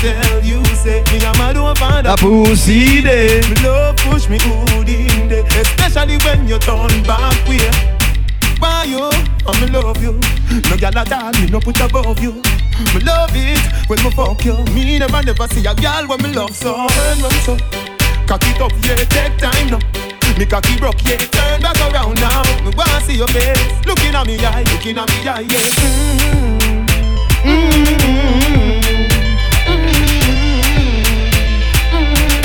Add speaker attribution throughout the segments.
Speaker 1: tell you, say me a mad over
Speaker 2: La pussy day.
Speaker 1: Me love push me hood in there, especially when you turn back way. Why you? I me love you. No gyal at all, me no put above you. Me love it when me fuck you. Me never never see a gyal when me love so. Turn round so, cock it up, yeah, take time now. Me cocky broke, yeah, turn back around now. Me wanna see your face, looking at me eye, looking at me eye, yeah. Mm-hmm. Mm-hmm.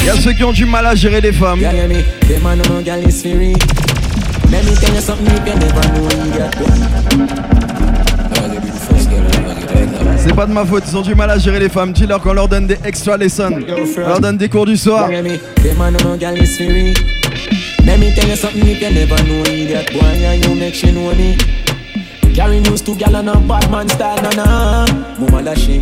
Speaker 2: Il y a ceux qui ont du mal à gérer les femmes. C'est pas de ma faute, ils ont du mal à gérer les femmes. Dis-leur qu'on leur donne des extra lessons. On leur donne des cours du soir.
Speaker 3: Let me tell you something you never know. Idiot boy, yeah, you make she know me. Carry news to gal and a bad man style, na na. Mama lâché.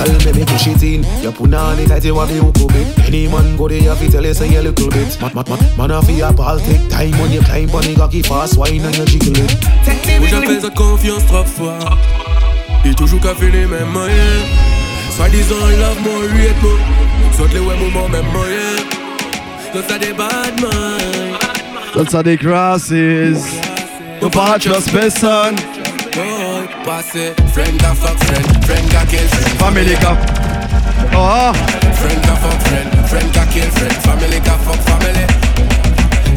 Speaker 4: Tell me me push it in. You put on it tight, you have the hook bit. Any man go there, you have to tell you say a little bit. Man, man, man, man, off your ball, take time when you climb on the cocky fast, wine and you jiggle it.
Speaker 5: Moi j'appelle ça confiance trois fois Et toujours qu'à faire les mêmes moyens Soit disant il love mon rythme Soit les ouais moments même moyen Soit ça des bad minds
Speaker 2: D'autres ça des grasses. No pas trust person.
Speaker 5: Boy, passé Friend got fuck friend Friend got kill friend.
Speaker 2: Family. Oh,
Speaker 5: Friend got fuck friend Friend got kill friend. Family fuck family.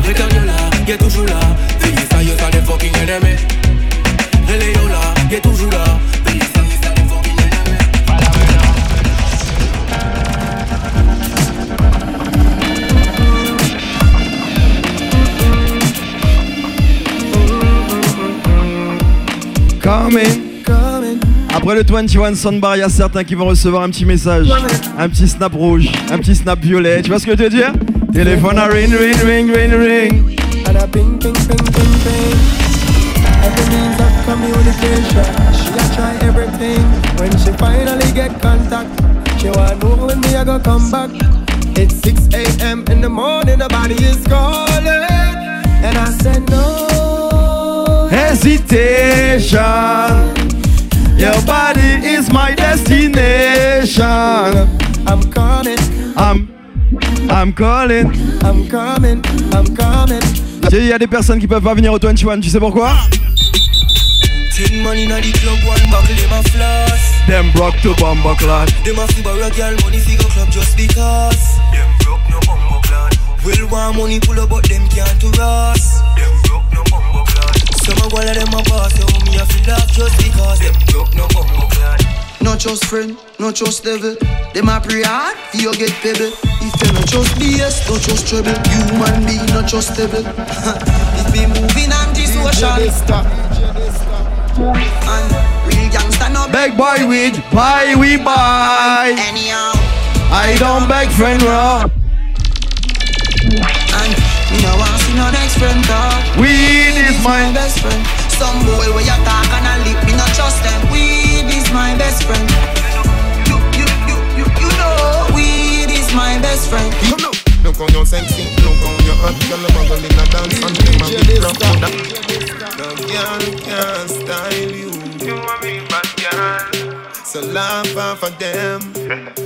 Speaker 5: Regarde là, toujours là. Fini ça yo ça fucking ennemis. Yo là, y'est toujours là
Speaker 2: coming. Après le 21 Soundbar, il y a certains qui vont recevoir un petit message. Un petit snap rouge, un petit snap violet. Tu vois ce que je veux te dire? Téléphone à ring, ring, ring, ring, ring.
Speaker 6: She wanna know when me I go come back. It's 6 a.m. in the morning, the body is calling. And I said no.
Speaker 2: Hesitation. Your body is my destination.
Speaker 6: I'm coming,
Speaker 2: I'm, I'm calling.
Speaker 6: I'm coming, I'm coming.
Speaker 2: Il y a des personnes qui peuvent pas venir au 21, tu sais pourquoi?
Speaker 5: Tin money na the club, one buckle my floss.
Speaker 2: Them broke to bumbo clad.
Speaker 5: Them a fi borrow girl money fi go club just because. Them broke no bumbo clad. Will want money pull up but them can't to us. Some a one of them a boss, so me a fi laugh just because. Them broke no bumbo clad.
Speaker 7: No trust friend, no trust devil. Them a pray hard, for you get pebble. If you no trust BS, no trust trouble. Human being no trustable. it be moving anti-social. And real gangsta no
Speaker 2: Beg boy with buy we buy.
Speaker 7: anyhow.
Speaker 2: I don't beg friend raw.
Speaker 7: And me no want see no next friend talk.
Speaker 2: Weed is
Speaker 7: my
Speaker 2: my
Speaker 7: best friend. Some boy where you talk and a lip, me no trust them. Weed is my best friend. You, you, you, you, you know, weed is my best friend.
Speaker 1: Come now. Look on your sexy, look on your hot girl, I'm gonna in a dance and them a big rock on that. No girl can style you. You a big bad girl. So laugh off of them.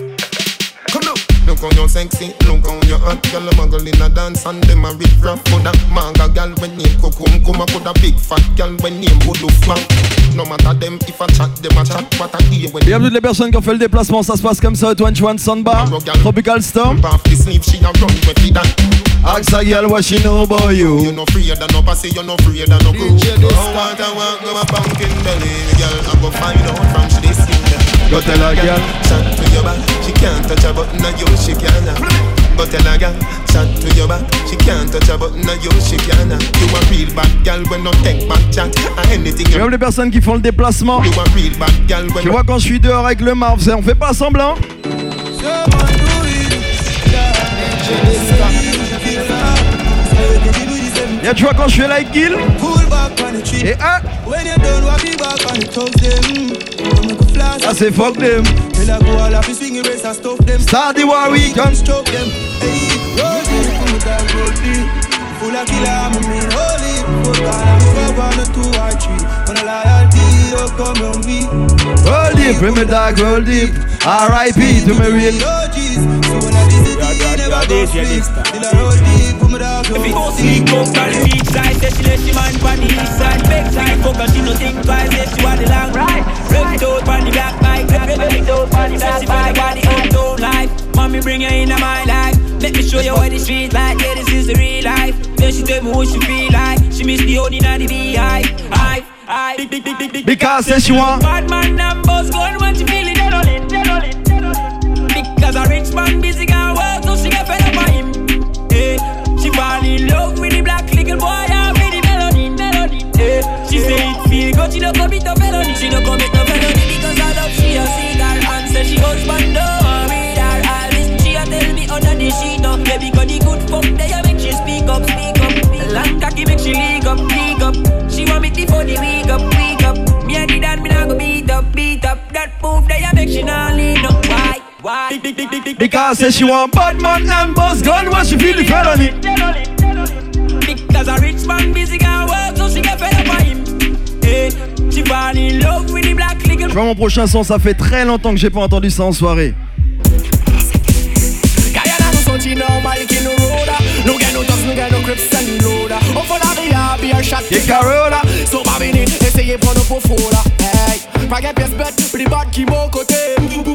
Speaker 1: Look on your sexy, look on your hot girl, I'm gonna in a dance and them a big rock on that. Manga girl when name Kokum, come a put a big fat girl when name Bodo Flank. No matter them if I chat, them a chat, what I hear when
Speaker 2: Bienvenue les personnes qui ont fait le déplacement, ça se passe comme ça au 21 Soundbar, Tropical Storm.
Speaker 1: Off the sleeve, she a run with it that.
Speaker 2: Ask a girl what she know about you?
Speaker 1: You no free than no pussy, you no free than no crew. Don't want to walk no a pumpkin belly, girl. I go find out from she this thing.
Speaker 2: Go tell a girl.
Speaker 1: Shot to your back, she can't touch a button, and you she can. Go tell a girl, shot to your back, she can't touch a button, and you she can. You a real bad girl when no take back chat, and anything you.
Speaker 2: J'aime les personnes qui font le déplacement?
Speaker 1: You a real bad girl when
Speaker 2: Tu vois quand je suis dehors avec le marv, on fait pas semblant. Y'a tu vois quand je fais like Gil Et ah Ça c'est fuck them. Start the war weekend
Speaker 8: Full of killer, I'm a mean. Holy Full I'm a one or two or three. When a loyalty, don't come on me.
Speaker 2: Roll deep, bring me dark, roll deep. R.I.P. to me real.
Speaker 8: OGs So when I visit it, never go sleep. Till I roll deep,
Speaker 9: If it goes
Speaker 8: deep
Speaker 9: sleep, go on the beach side Say she let she man pan the east side. Big side, fuck her, she no think twice. If she want the long ride Rev it out pan the black bike. Rev it out pan the black bike. Got the uptown life. Mommy bring her into my life. Let me show you what the street like. Yeah, this is the real life. Then she tell me what she feel like. She miss the honey and the beehive. Hive, hive. Big, big, big, big, big
Speaker 2: Because say she want
Speaker 9: Bad man and boss gun when she feel it Dead on it, dead on it, dead on it Because a rich man busy can boy And with the melody, melody eh. She say it feel good She no commit no felony She no commit no felony Because I love she a cigar And say she husband don't read her All this she a tell me under the sheet up Yeah, because the good fuck they a make she speak up, speak up. Long cocky make she leak up, leak up. She want me before the week up, week up. Me and the dan me nah go beat up, beat up. That move they a make she nah lean up. Why, why?
Speaker 2: Because say she want bad man and boss gun When she feel the felony
Speaker 9: Because a rich man busy can work So she get fed up on him. She fall in love with the black little
Speaker 2: Tu vois mon prochain son, ça fait très longtemps que j'ai pas entendu ça en soirée. Carola?
Speaker 10: So babini, essayez pour Hey, pas qu'un pièce bête, les bad qui m'ont côté.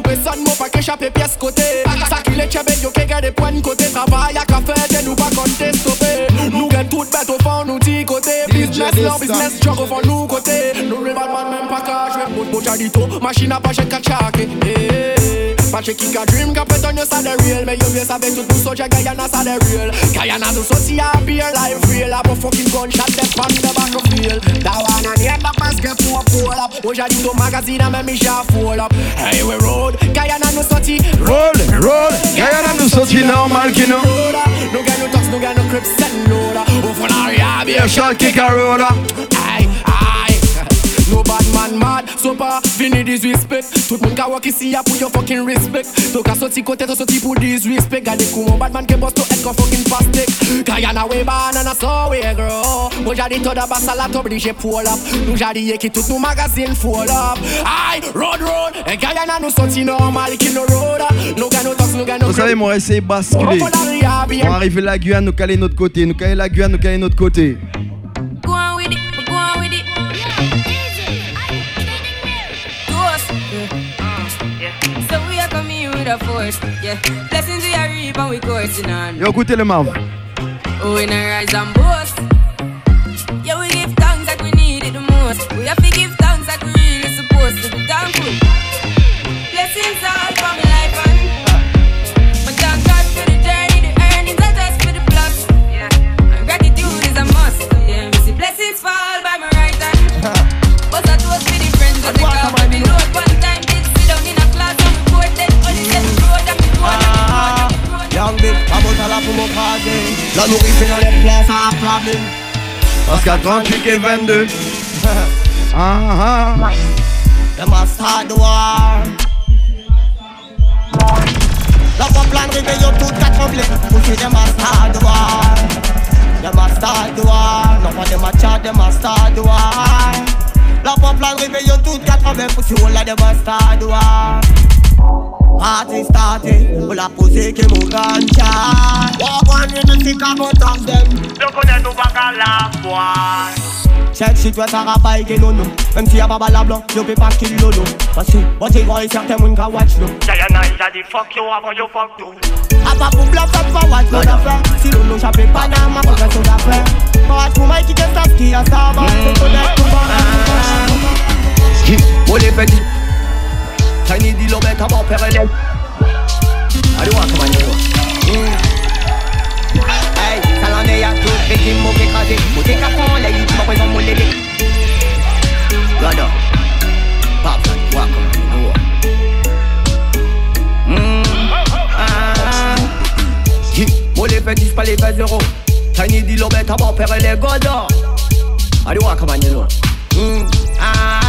Speaker 10: Personne m'a pas qu'échapper pièce côté. Ça qui les yo Nous gagne toute bête au fond, nous dit côté. Business, leur business, job au fond, nous côté. Nous les badman même pas qu'à jouer Mon bojadito, machine à pas j'ai qu'à chaque Pas j'ai qui qu'a dream, qu'a fait un yo ça de real Mais yo bien savait tout pour soja Guyana ça de real. Guyana nous sorti à beer life real. A bon fucking gunshot, des fans de battlefield. That one and the other pass get pour pull up. Bojadito magazine, a même j'ai full up. Hey we road, Guyana nous sorti
Speaker 2: Roll, roll. Guyana nous sorti normal qui nous
Speaker 10: No get no talks, no get no crips and loader Oh for la ria, be
Speaker 2: Be a shot kick Carola
Speaker 10: Aïe, aïe No bad man mad, so pas fini disrespect. Tout moun ka wak isi ya pou yo fucking respect. To ka soti kote, to soti pou disrespect. Gade kou mon bad man ke to head kon fucking pastek. Guyana we ban a so we grow. Mo jadi to da basa la to oblige pull up. Nou jadi ye ki tout nou magazine full up. Aïe, road road. E Guyana nou soti normal ki no road No ga no talks, no ga no
Speaker 2: Vous savez, mon essayé basculer. On arrive la Guyane, nous caler notre côté. Nous caler la Guyane, nous caler notre côté.
Speaker 11: A force. Yeah. Blessings we are reap and we coursing on.
Speaker 2: Yo, écoutez le marv.
Speaker 11: Oh, we not rise and boast.
Speaker 7: Crâne La nourriture dans les plans, ça a problème
Speaker 2: Parce qu'à 38 et 22. Ah ah.
Speaker 7: Them a start the war La voix plan réveille tout qu'à trembler Pour que them a start the war Them a start the war No one them a chat, them a start the war La voix plan réveille tout qu'à trembler Pour que all of Party started, on la posé que mon ganja Walk on in the thick of both of them. Yo connais nous pas qu'à la voir Check shit ouais ça rapaille que non Même si y'a pas bala blanc, yo peut pas kill lolo Parce que, bon t'es grand et certains moun ka watch nous
Speaker 12: Diana, il a dit fuck you avant you fuck you.
Speaker 7: A pas pour bluff, up for watch, non d'affaire Si l'on nous
Speaker 12: chaper Panama pour faire son affaire Pas pour moi qui qu'est-ce qui a ça va Te connaître tout
Speaker 13: Moi les petits Tiny dit l'homme est à mon père élève Allez voir comment il Hey, salon est à tout, régime, mot écrasé Mot écrasé, les youtunes représentent mon lédé Gada Papa, voir comment il est Moi les petits, pas les 20 euros Tiny dit l'homme est à mon père élève Gada Allez voir comment il est Ah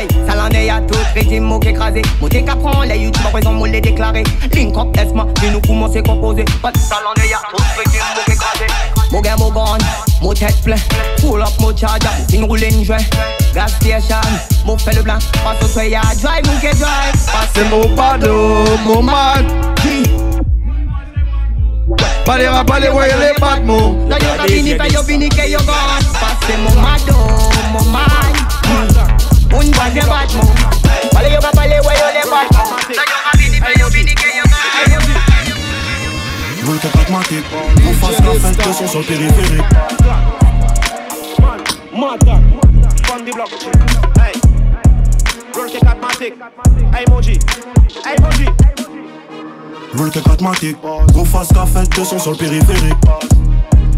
Speaker 13: Hey, salane à tout, régime mot écrasé. Monté qu'apprend, les youtube présent mot les déclaré Link up, laisse-moi, puis nous commencer composer Pas de salane à tout, régime mot écrasé. Mon gain, mon gun, mon tête plein. Pull up, mon charger, une roule une joint. Gas station, mon fait le blanc. Passe au soya, drive, mon que drive.
Speaker 2: C'est mon bado, mon man. Pas les rap, pas les voyous, les battements
Speaker 13: Là yo ka vini, fait yo vini
Speaker 5: sur le périphérique.
Speaker 14: Hey, roll automatic. Hey, Moji. Hey, Moji.
Speaker 5: Que sur le périphérique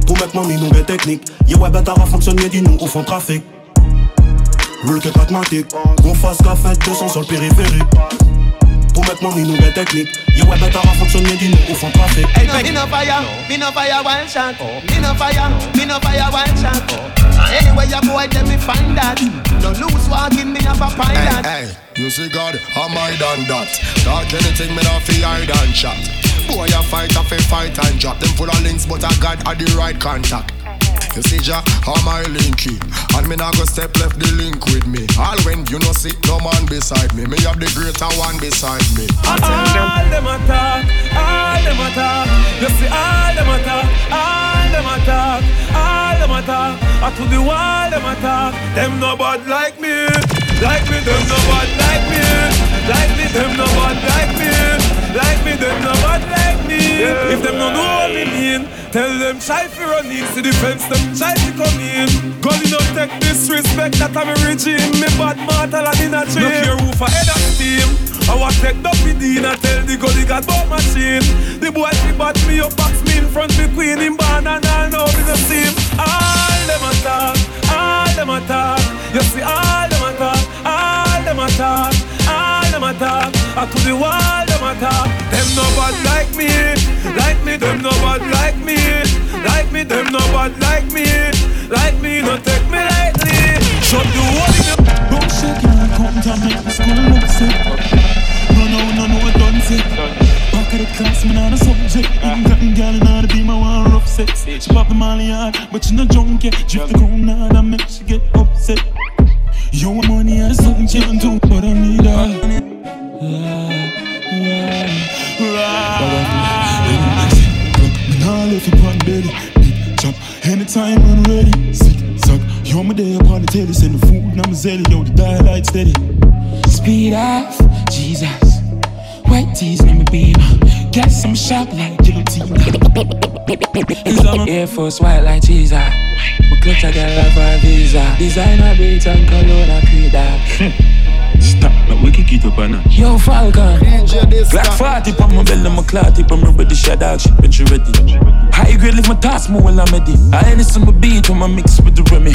Speaker 5: Pour mettre mon minou des techniques Y'a bête à fonctionner dis nous au fond trafic Veux que pragmatique On fasse la fête de son sur le périphérique Pour mettre mon minou des techniques Y'a ouais bête à fonctionner dis nous au fond trafic
Speaker 7: Me no, me no fire, me no fire one shot. Me no fire, me no fire one shot. Anyway, your boy, let me find that. No loose walking, me have a pilot.
Speaker 15: Hey, hey, you see God, am I done that? Talk anything, me not fi hide and chat. Boy, a fight, a fight and drop. Them full of links, but I got at the right contact. You see, Jah, how my linky And me not go step left the link with me All when you know see no man beside me Me have the greater one beside me
Speaker 14: All them attack, all them attack. You see all them attack, all them attack, all them attack. I to the wall them attack. Them no bad like me, like me. Them no bad like me, like me. Them no bad like me, like me. Them no bad like me. If them no know what me mean, tell them try fi run in. See the fence, them try to come in. Gully no take disrespect that I'm a regime. Me bad mortal and in a chain. No care who for head of steam. I want take the PD and tell the gully got bought machine. The boy she bat me up, box me in front me queen in barn and all know me the same. All them attack, all them attack. You see all them attack, all them attack, all them attack. I to the wall them attack. Them no bad like me, like me. Them no bad like me, like me. Them no bad like me, like me. No take me lightly. Shut the wall in the
Speaker 16: Don't shake your come to make me school look sick. No, no, no, no, I done sick. Back of the class, man, on a subject. Even gotten gal order to be my one rough sex. She pop the molly hard, but she no drunk yet. Drift the ground hard and make she get upset. Ah. You want money and something can't do, but I need her. Man, all if you pan belly, big chop. Anytime I'm ready, sick, suck. You're my day upon the telly, send the food, and I'm a zelly, yo, the dial steady.
Speaker 17: Speed off, Jesus. White tees, let me be Guess I'm sharp like guillotine. Cause I'm a Air Force white like Jesus. For a visa. Designer beats and.
Speaker 16: Stop, we up.
Speaker 17: Yo, Falcon. Black 40 on my belly, my clout tip, I'm ready, shut dog, shit, but you ready? High grade, lift my task more while I'm ready. I ain't listen my beat when I mix with the Remy.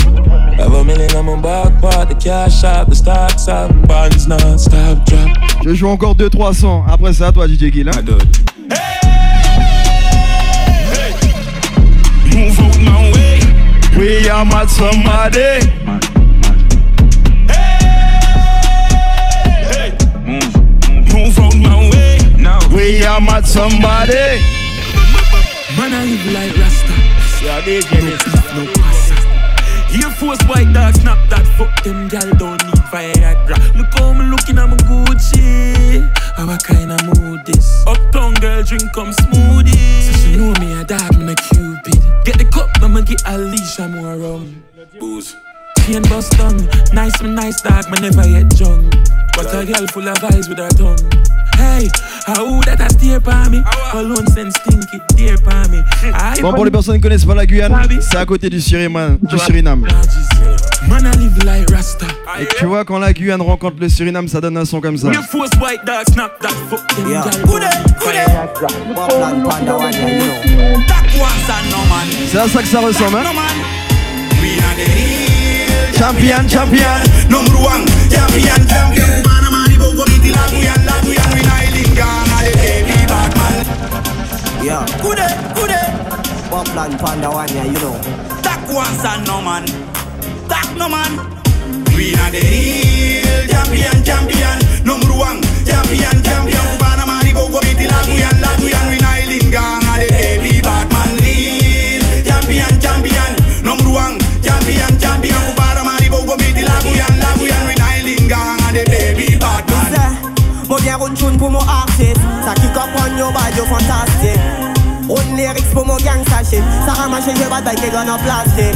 Speaker 17: Have a million on my back part, the cash out, the stocks up, bonds non stop drop.
Speaker 2: Je joue encore 2-3 sons. Après ça, toi, DJ Gill. Hein?
Speaker 16: Move out my way.
Speaker 2: We are mad somebody. Hey, hey.
Speaker 16: Move out my way. Now.
Speaker 2: We are mad somebody.
Speaker 17: Man, I live like Rasta.
Speaker 14: Yeah, DJ
Speaker 17: No beef, no pasta. Air Force white dog, snap that. Fuck them, gal don't need Viagra. Look how me looking, I'm a Gucci. How I kinda mood this? Uptown girl, drink come smoothie. So she know me a dog, me a Cupid. Get the cup, I'ma get a leash, I'm more rum. Booze. champagne bust tongue. Nice, me nice dog, me never yet drunk. But a girl full of eyes with her tongue. Hey, how that a steer by me? Alone send stinky, dear by me.
Speaker 2: Bon, pour les personnes qui connaissent pas la Guyane, c'est à côté du Suriname. Du Suriname.
Speaker 17: Man, I live like Rasta.
Speaker 2: Et tu vois, quand la Guyane rencontre le Suriname, ça donne un son comme ça. C'est à ça que ça ressemble, hein Champion, champion.
Speaker 18: number one champion, champion.
Speaker 13: Yeah. Good day, good day. Wapland panda one, yeah, you know.
Speaker 18: That was a no man. That no man. We are the real champion, champion. Number one champion, champion. Bana mani bogo biti la guyan, la guyan. We not lingang, a the baby bad man. Real champion, champion. Number one champion, champion. Bana mani bogo biti la guyan, la guyan. We not lingang, a the baby bad man.
Speaker 13: Mo gen roun choun pou mo artist Sa ki kopon yo bad yo fantastic Roun lyrics pou mo gangsta shit Sa ramache je bad bay ke gana plastic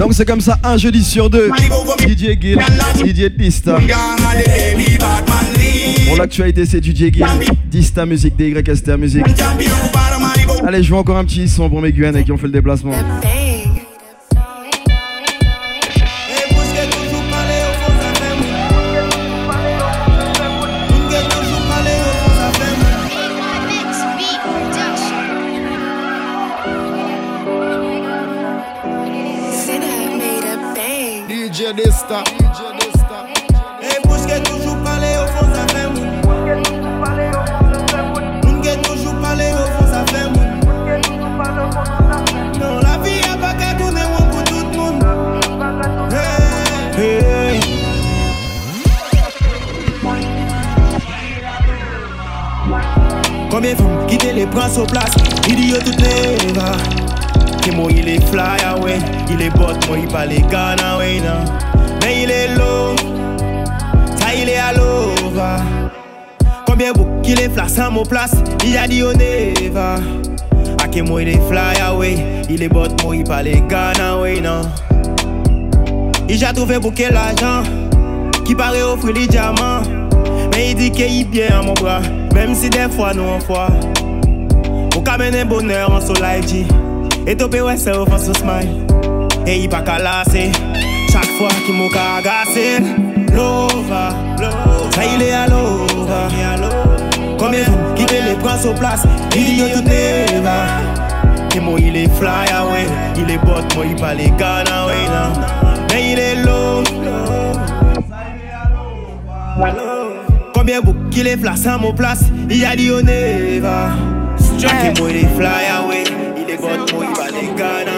Speaker 2: Donc c'est comme ça un jeudi sur deux. DJ Gill, DJ Dista.
Speaker 18: gang, a the baby bad man. Real
Speaker 2: Pour l'actualité c'est DJ Gill, Dista Music, DYSTR Music. Allez, je vois encore un petit son pour mes Guyanais qui ont fait le déplacement.
Speaker 1: Dista.
Speaker 8: Et pour ce qui toujours toujours. Non, la vie a pas qu'à pour tout le monde. Hey, hey. Combien font quitter les princes aux places? Idiot Que moi il est fly away Il est bot, moi il pas les away non Qu'il est flash à mon place Il a dit on va Ah que moi il est fly away. Il est bot, moi il les away non. Il a trouvé pour quel argent Qui paraît offrir des diamants. Mais il dit qu'il est bien à mon bras, même si des fois nous en foi. Pour qu'amener bonheur en soleil dit, et topé ouais c'est au smile. Et il pas lasser, chaque fois qu'il m'a agacé. Lova, ça il est à de qui veut les prendre sur place, il dit yo tout va. Et moi il est fly away, il est bot, moi il pas les Ghana non. Mais il est low. Combien beau qu'il est place à mon place, il a dit on est va. Et moi il est fly away, il est bon, moi il va les Ghana.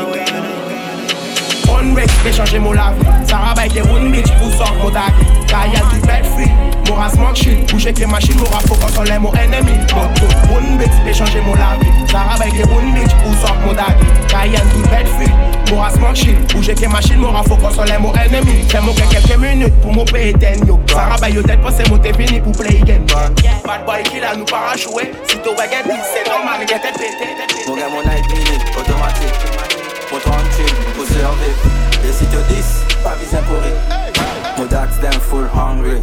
Speaker 19: On rec, j'ai changé mon lave. Sarah avec les round bitch pour sortir mon tag. Kaya du bed free. Mora smoke shit. Bouger que les machines, Mora focus sur les mon ennemi. Round bitch, j'ai changé mon lave. Sarah avec les round bitch pour sortir mon tag. Kaya du bed free. Mora smoke shit. Bouger que les machines, Mora focus sur les mon ennemi. J'ai mon quelques minutes pour mon ten yo. Sarah avec yo tête c'est mon fini pour play game. Bad boy qui là nous para jouer. Si tu vas gagner, c'est normal, get tête pété.
Speaker 20: Mon gars, mon minute, automatique. Mon 38, pour survivre. Et si tu 10, pas besoin courir. Mon dax them full hungry.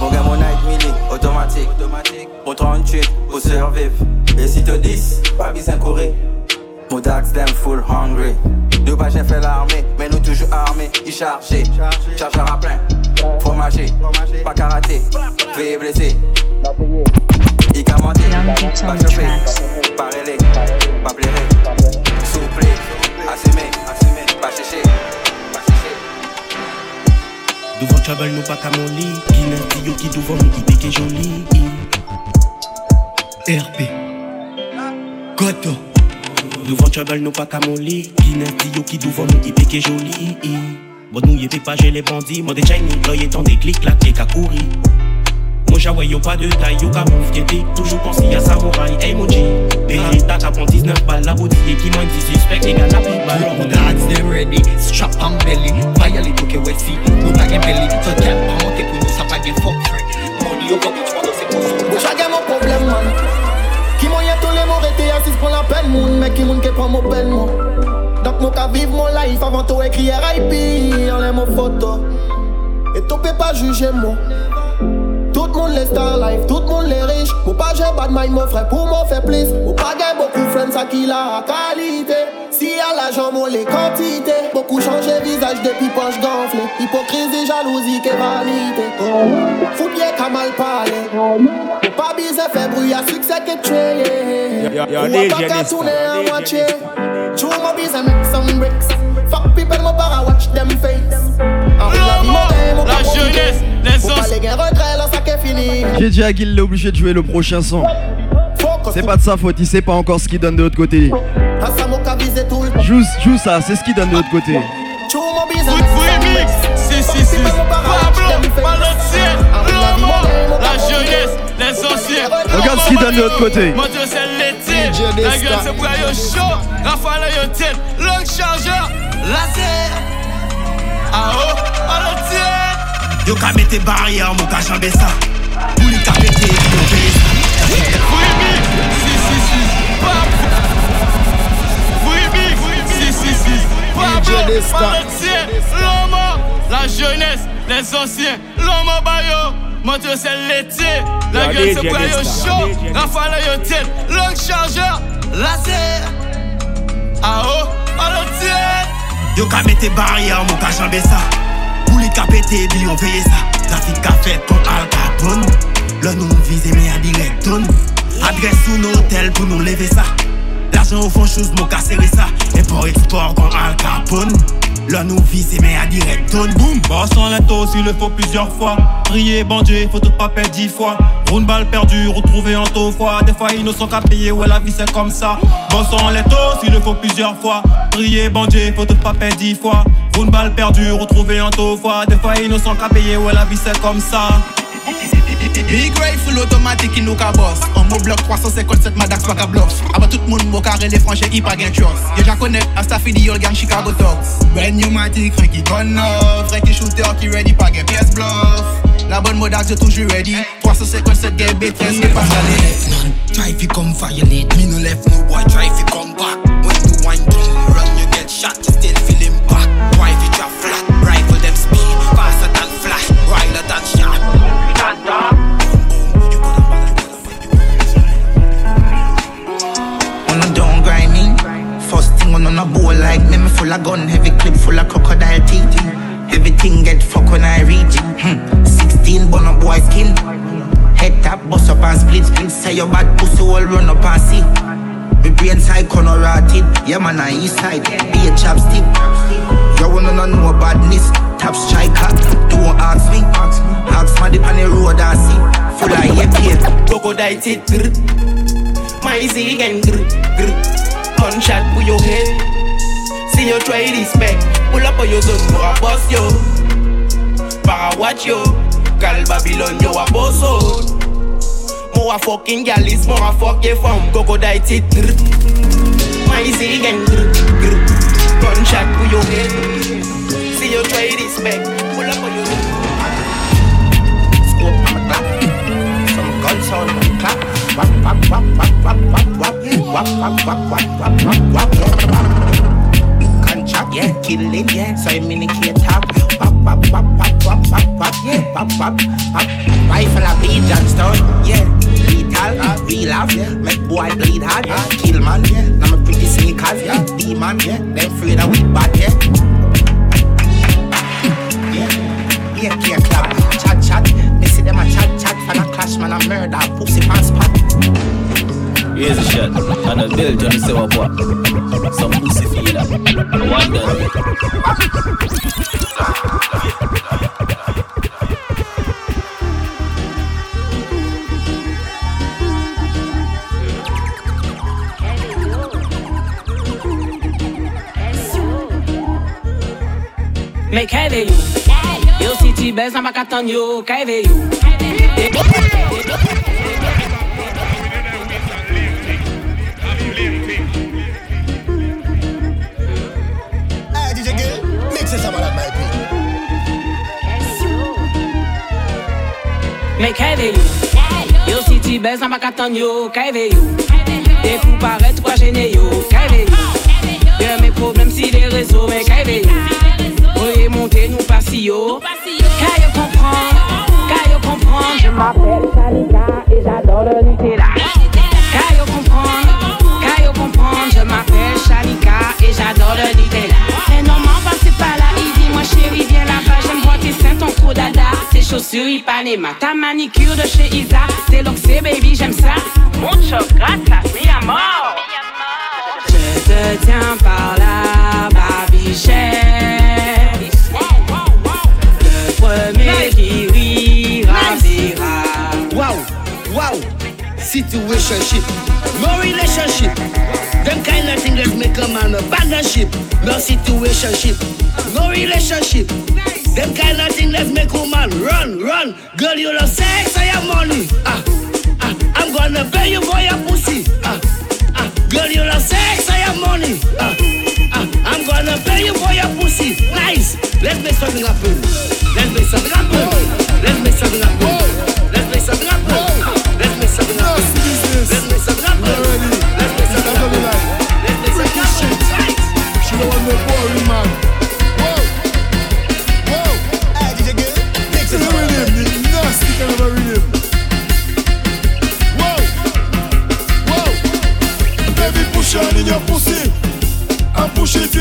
Speaker 20: Mon gars, mon night minute, automatique. Mon 38, pour survivre. Et si tu 10, pas besoin courir. Mon dax them full hungry. De bas j'ai fait l'armée, mais nous toujours armés. Il chargé, chargeur à plein. Fromager, pas karaté, veillé blessé. Il commenté, pas chauffé, pas relais, pas plairé. Souple, assumé, pas.
Speaker 19: Devant Chabal, nous pas qu'à mon lit. Dio qui devant nous, IP qui est joli. RP. Goto. Devant Chabal, nous pas qu'à mon lit. Qui devant nous, qui est joli.
Speaker 8: Bon nous yé pas j'ai les bandits, moi des Chinese, yé tant des clics là t'es qu'à courir. Moja wey yo pa de tay, yo ka pouf ketik Toujou konsi ya samouraï, hey moji Deri ah. ta tapon 19 bal, la boti e ki mwen ti suspect Egal la pi bal
Speaker 21: Mou dads dem ready, strap an belly. Vaya li touke wet si, nou pa gen belly. Sa jen pa manke pou nou sa pa gen fok Money over bitch, mando se pou sou
Speaker 6: Moja gen moun problem man Ki mwen ye tole moun rete asis pon la pen moun Mek ki moun ke pon moun pen moun Dak moun ka viv moun life avan to e kriye RIP An le moun foto E tou pe pa juje moun les star life, tout le monde les riches. Moi pas j'ai bad mind, mon frère, pour moi faire plus. Moi pas j'ai beaucoup de friends, ça qui la qualité. Si à l'argent, moi les quantités. Beaucoup changé visage depuis poche gonflée. Hypocrisie, jalousie, que vanité. Faut bien qu'à mal parler. Moi pas bise, fait bruit, à succès que tu es.
Speaker 8: DJ
Speaker 6: pas qu'à tourner à moitié. Tu m'as bise, make some bricks. Fuck people, moi pas à watch them face. En la vie, moi,
Speaker 22: la
Speaker 6: mon
Speaker 22: jeunesse, les os-
Speaker 2: J'ai dit à Gil, il est obligé de jouer le prochain son. C'est pas de sa faute, il sait pas encore ce qu'il donne de l'autre côté. Joue, joue ça, c'est ce qu'il donne de l'autre côté.
Speaker 22: Si, si, si. Pablo, Lomo, la jeunesse, les anciens.
Speaker 2: Regarde ce qu'il donne de l'autre côté.
Speaker 22: Mon Dieu, c'est l'été. La gueule, c'est pour yo chaud. Rafale, yo tête. Long chargeur, laser. Ah oh, Malotien.
Speaker 18: Yo ka mette barrière, mon ka jambe ça.
Speaker 22: Pablo, la jeunesse, les anciens. Lomo, Bayo. Mon Dieu, c'est l'été. La gueule, pour yo
Speaker 8: Nesta.
Speaker 22: chaud. Rafale, yo tête. Long chargeur, laser. Ah oh.
Speaker 18: Yo ka mette barrière, mon ka jambe ça. Pour les ka pété, yo paye ça. Trafic ka fait ton Al Capone. Le nom visé, mais à direct. Adresse sous nos hôtels pour nous lever ça. L'argent au fond, chose, mon ka serré ça. Import-export comme Al Capone. Le nom visé, mais à direct donne. Boum.
Speaker 23: Boss en linteau s'il le faut plusieurs fois. Prier, bandit, faut tout pas perdre dix fois. Roule balle perdue, retrouvé en taux fois. Des fois innocent qu'à payer, ouais la vie c'est comme ça. Boss en linteau s'il le faut plusieurs fois. Prier, bandit, faut tout pas perdre dix fois. Roule balle perdue, retrouvé en taux fois. Des fois innocent qu'à payer, ouais la vie c'est comme ça.
Speaker 24: Big rifle automatique qui nous ka boss. On mo bloc 357 Madax pas ka bluff Aba tout moun mo carré les franchis y pa gen trust. Yo ja connaît Asta fidi yo gang Chicago Dogs. Brand new matic Frankie gun off. Frankie shooter qui ready pa gen PS bluff. La bonne Modax yo toujours ready. 357 gen B13 n'est pas salé
Speaker 21: Try fi come violate, me no left no boy try fi come back. When the wine done run, you get shot, you still feel
Speaker 24: full of gun Heavy clip full of crocodile teeth. Everything get fuck when I reach it. hmm. 16 bun up boy skin. Head tap, bust up and split. Split Say your bad pussy all run up and see. Me brain side corner rotted. Yeah man I east side, be a chopstick You wanna know badness? Top striker, don't ask me. Ask my dip on the road and see. Full of AK
Speaker 8: Crocodile teeth. My grr, grr. Gunshot for your head. See you try back. Pull up on your gun, go a bust yo. Para watch yo. Gal Babylon, yo a boss out. More a fucking gal is more a fuck you from crocodile teeth. My grr, grr. Gunshot for your head. See you try back. Pull up on your gun.
Speaker 24: Scope on the clap. Some gun sound the clap. Wap wap wap wap wap wap wap. Wap wap wap wap wap wap wap. Yeah, kill it, yeah. So I minicate top. Wap wap wap wap wap wap wap. Yeah, wap wap wap. Rifle a beat Johnstone, yeah. Lethal, real off, yeah. Make boy bleed hard, yeah. Kill man, yeah. Now my pretty sneakers, yeah. Demon, yeah. Them afraid of we bad, yeah. Yeah, yeah, yeah, clap, chat, chat. Me see them a chat, chat, for a clash, man, a murder, pussy pan spot.
Speaker 25: Here's a shot, and a bill to the sewer boy. Some pussy feeder. One done.
Speaker 26: Mè kè ve yo Yo si ti bez nan baka tan yo
Speaker 27: Kè
Speaker 26: ve Kè yo si ti bez nan baka tan yo Kè yo De pou paret kwa jene yo Kè ve yo De me problem si de rezo Men kè ve yo Oye monte nou pasi yo yo yo kompran Je m'appelle Salika Et j'adore le Nutella. Kè yo kompran Je m'appelle Salika Et j'adore le Nutella. Fè normal pase pa la Izi moi chérie viens la va J'aime voir tes seins ton trou dada chaussures Ipanema, ta manicure de chez Isa, c'est baby j'aime ça. Mucho gracias, mi amor. Je te tiens par la babichette. Le premier qui rira verra.
Speaker 28: Wow, wow, situationship, no relationship. Them kind of thing that make a man a partnership. No situationship, no relationship. Them kind of thing that make a man run, run. Girl, you love sex, I have money. Ah, ah, I'm gonna pay you for your pussy. Ah, ah, girl, you love sex, I have money. Ah, ah, I'm gonna pay you for your pussy. Nice. Let's make something happen. Let's make something happen. Let's make something happen.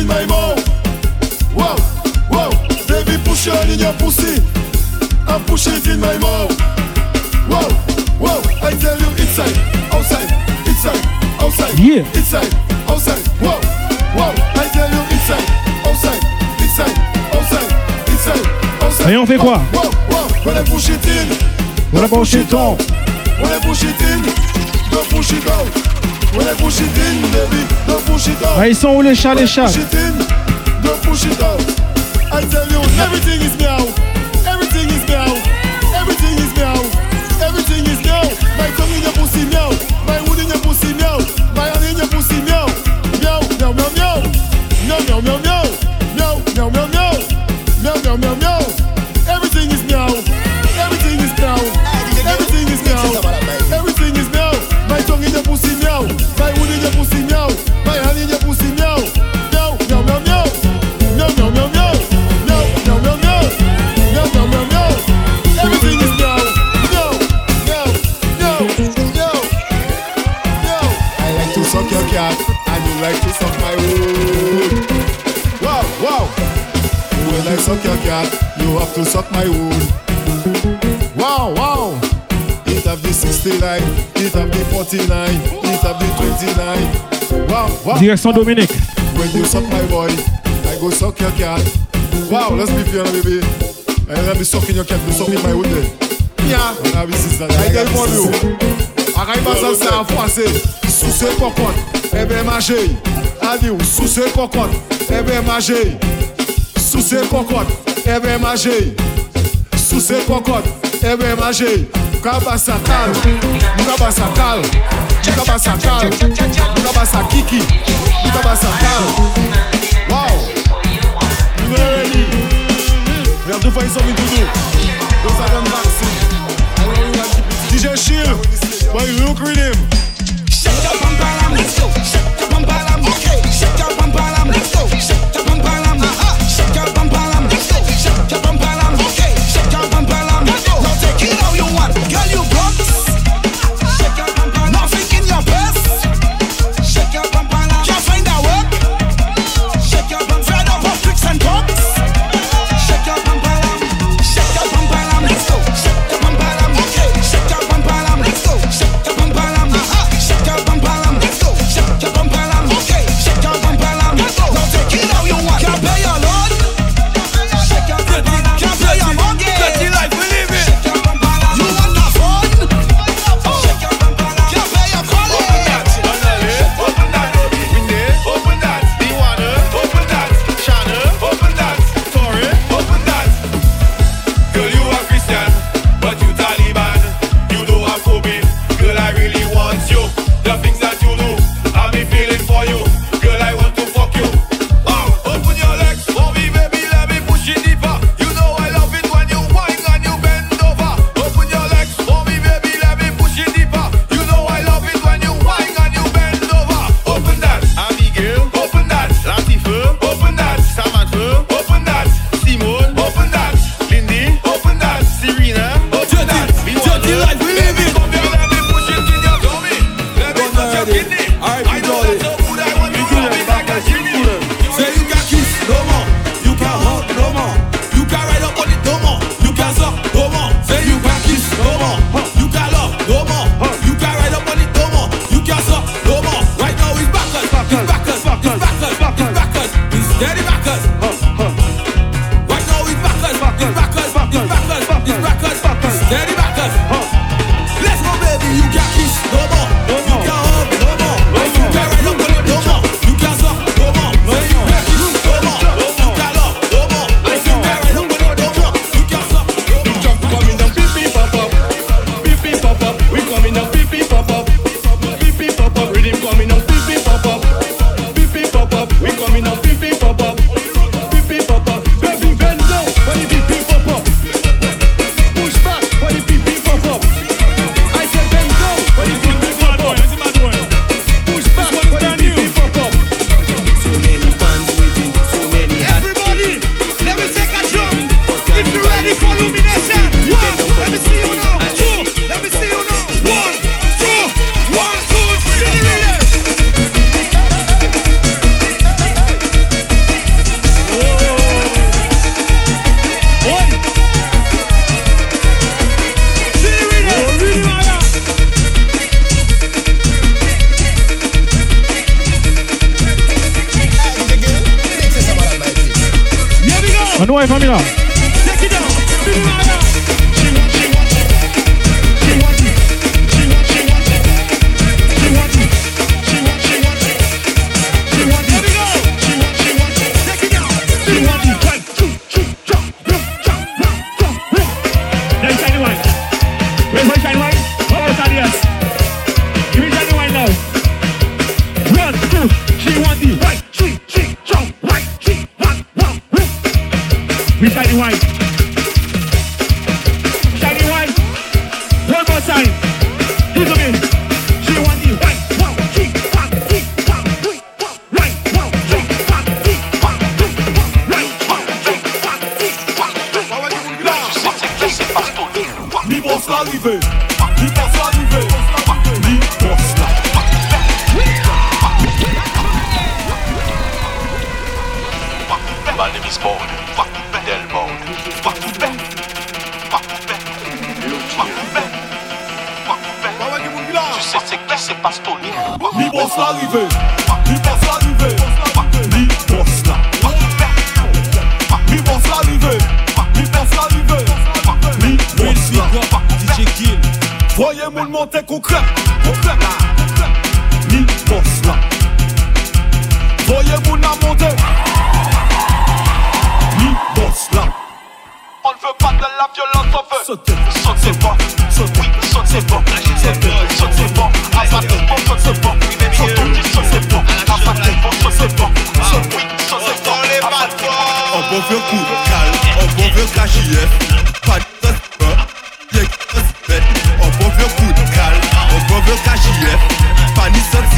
Speaker 27: maimão
Speaker 29: Uau, uau Baby, puxa a
Speaker 27: linha
Speaker 29: por si I'm pushing in my mouth Uau, uau I tell you inside, outside Inside, outside
Speaker 30: yeah.
Speaker 29: Inside, outside. Uau, uau I tell you inside, outside Inside, outside Inside, outside.
Speaker 30: Et on fait quoi?
Speaker 29: Uau, uau Voilà push it in
Speaker 30: Voilà push it on
Speaker 29: Voilà push it in Don't push it out
Speaker 30: Ah, ils sont où les chats, les chats
Speaker 29: Push it in, don't push it out. I tell you, everything is meow. Cat, you have to suck my wood. Wow, wow. It have the 69, it have the 49, it have the 29. Wow, wow.
Speaker 30: Direction Dominique.
Speaker 29: When you suck my boy, I go suck your cat. Wow, let's be fair, baby. I don't be sucking your cat, you sucking my wood then. Yeah. On a vu si ça. I tell you, arrive à ça, c'est en français. Sous ce cocotte, eh ben manger. Adieu, sous ce cocotte, eh ben manger. Sous ce cocotte, é bem magei. Sucê cocote, é bem magei. Caba sacal, caba sacal, caba sacal, caba sakiki, caba sacal. Uau! Lady! Viens tout faire ça, mais tout doux. Dans sa grande maxi. DJ Shield, why you look with him?
Speaker 28: Shake your bum, let's go. Shake your bum, let's go. Shake your bum, let's go.
Speaker 30: Manu et
Speaker 31: sais c'est qui c'est Pastoni
Speaker 32: Mi boss l'arrivée, mi boss l'arrivée, mi boss là. Mi boss l'arrivée, mi boss l'arrivée, mi boss là. DJ Kill. Voyez-moi le monter concret. Mi boss là. Voyez-moi la monter. Mi boss là.
Speaker 31: On ne veut pas de la violence, on veut sauter, sauter sauter, oui, sauter pas, sauter, sauter pas, abattre bon, sauter pas, sauter, sauter pas, abattre bon, sauter sauter, oui, sauter pas, on les bat pas.
Speaker 32: Un bon vieux coup de calme, un bon vieux KJF, pas de respect, y'a que respect. Un bon vieux coup de calme, un bon vieux KJF, pas ni sentiment,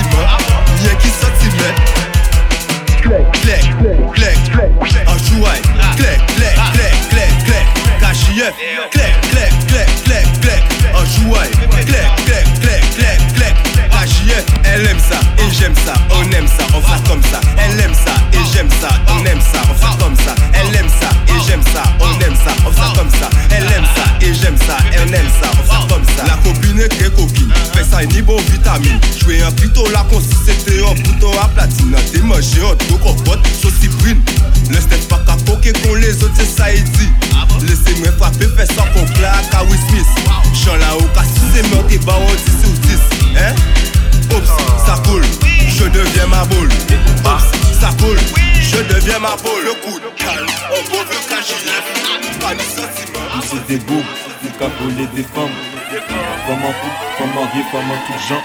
Speaker 32: KJF, clec, clec, clec, clec, clec, un jouet, clec, clec, clec, clec, clec, KJF, elle aime ça et j'aime ça, on aime ça, on fait comme ça, elle aime ça et j'aime ça, on aime ça, on fait comme ça, elle aime ça et j'aime ça, on aime ça, on fait comme ça, elle aime ça et j'aime ça, elle aime ça, on fait comme ça. La copine est très coquine, fait ça ni bon vitamine, jouer un plutôt consiste c'était un bouton platine, un truc en pote, sauce brune. Le step pas qu'à coquer qu'on les autres, c'est ça il dit. Laissez-moi frapper, fais ça qu'on claque à Will Smith. Chant là-haut, qu'à c'est mort, t'es bas, on 10 sur 10. Hein? Oups, ça coule, je deviens ma boule. Oups, ça coule, je deviens ma boule. Le coup de calme, au beau vieux KJF, pas de sentiment.
Speaker 33: C'est des beaux, du cap voler des femmes. Femme en couple, femme mariée, femme en tout genre.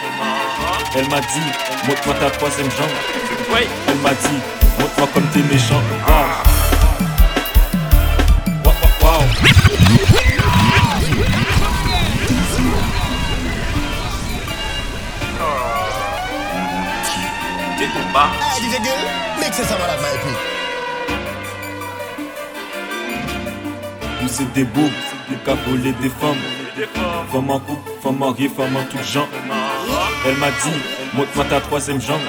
Speaker 33: Elle m'a dit, montre-moi ta troisième jambe. Elle m'a dit, montre-moi comme t'es méchant. Ah. Wa- wa- wow.
Speaker 31: T'es
Speaker 15: DJ my people.
Speaker 33: Nous c'est des beaux, cap voler des femmes. Femme en couple, femme mariée, femme en tout genre. Elle m'a dit, montre-moi ta troisième jambe.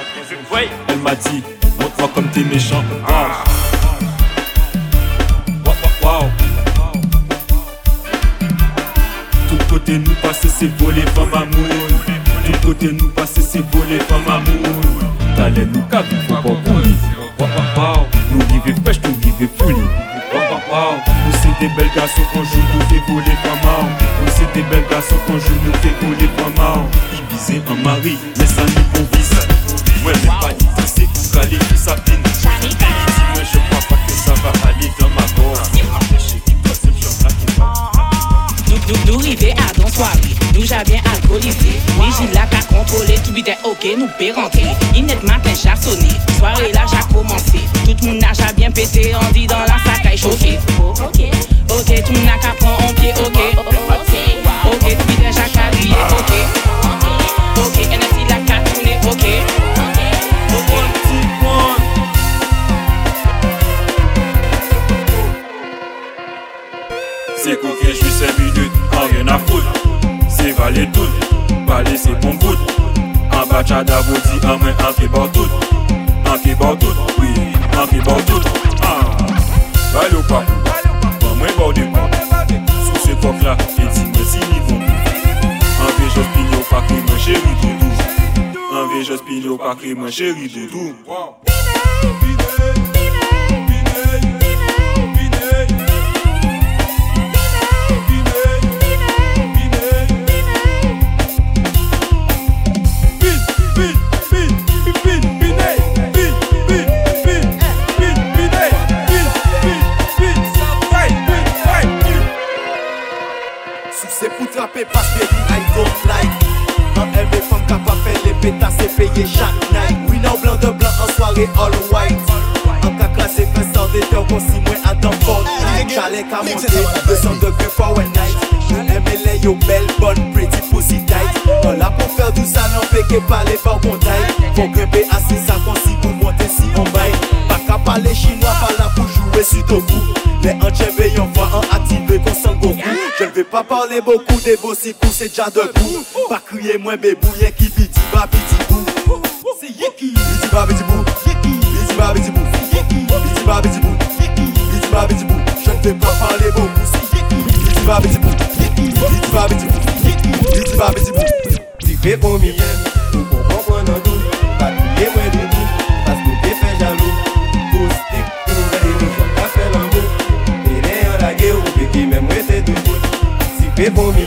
Speaker 33: Elle m'a dit, montre-moi comme t'es méchant. Ah. Wow. Tout côté nous passer c'est voler femme amour Tout côté nous passer c'est voler femme amour talent nous cap, faut pas wow, nous rive fraîche, nous rive fouli. Wow, nous c'est des belles garçons qu'on joue, nous fait voler pas mal. Nous c'est des belles garçons qu'on joue, nous fait voler pas mal. Ils visaient un mari, mais ça nous convise. Ouais, mais pas dit, c'est calé, ça pine. Moi, je crois pas que ça va aller dans ma
Speaker 34: river à dans soirée, nous j'avais alcoolisé. Oui, j'ai la qu'à contrôler, tout vite ok, nous peut rentrer. Il net matin, j'ai sonné, soirée là j'ai commencé. Tout monde a j'ai bien pété, on dit dans la à chauffer. Ok, ok, tout monde a qu'à prendre en pied, ok. Ok, tout vite j'ai qu'à crier, ok. Ok, NFI la qu'à tourner, ok.
Speaker 33: C'est coquet, je suis 5 minutes, An yon a fout, se valye tout Pale se pon bout An bacha da vodi an men an fe bor tout An fe bor tout, oui, an fe bor tout An, valyo pa pou An mwen bor de pou Sou se fok la, eti mwen si nivou An ve jos pil yo pa kri mwen cheri doudou
Speaker 32: An ve jos pil yo pa kri mwen cheri doudou Pas parler beaucoup des beaux six coups, c'est déjà debout Pas crier moins bébouillé qui piti ba piti bou C'est Yiki Piti ba piti bou Piti ba piti bou Piti ba piti bou Piti ba piti bou Je ne vais pas parler beaucoup, c'est Yiki Piti ba piti bou Piti ba piti bou Piti ba piti bou
Speaker 26: Devolve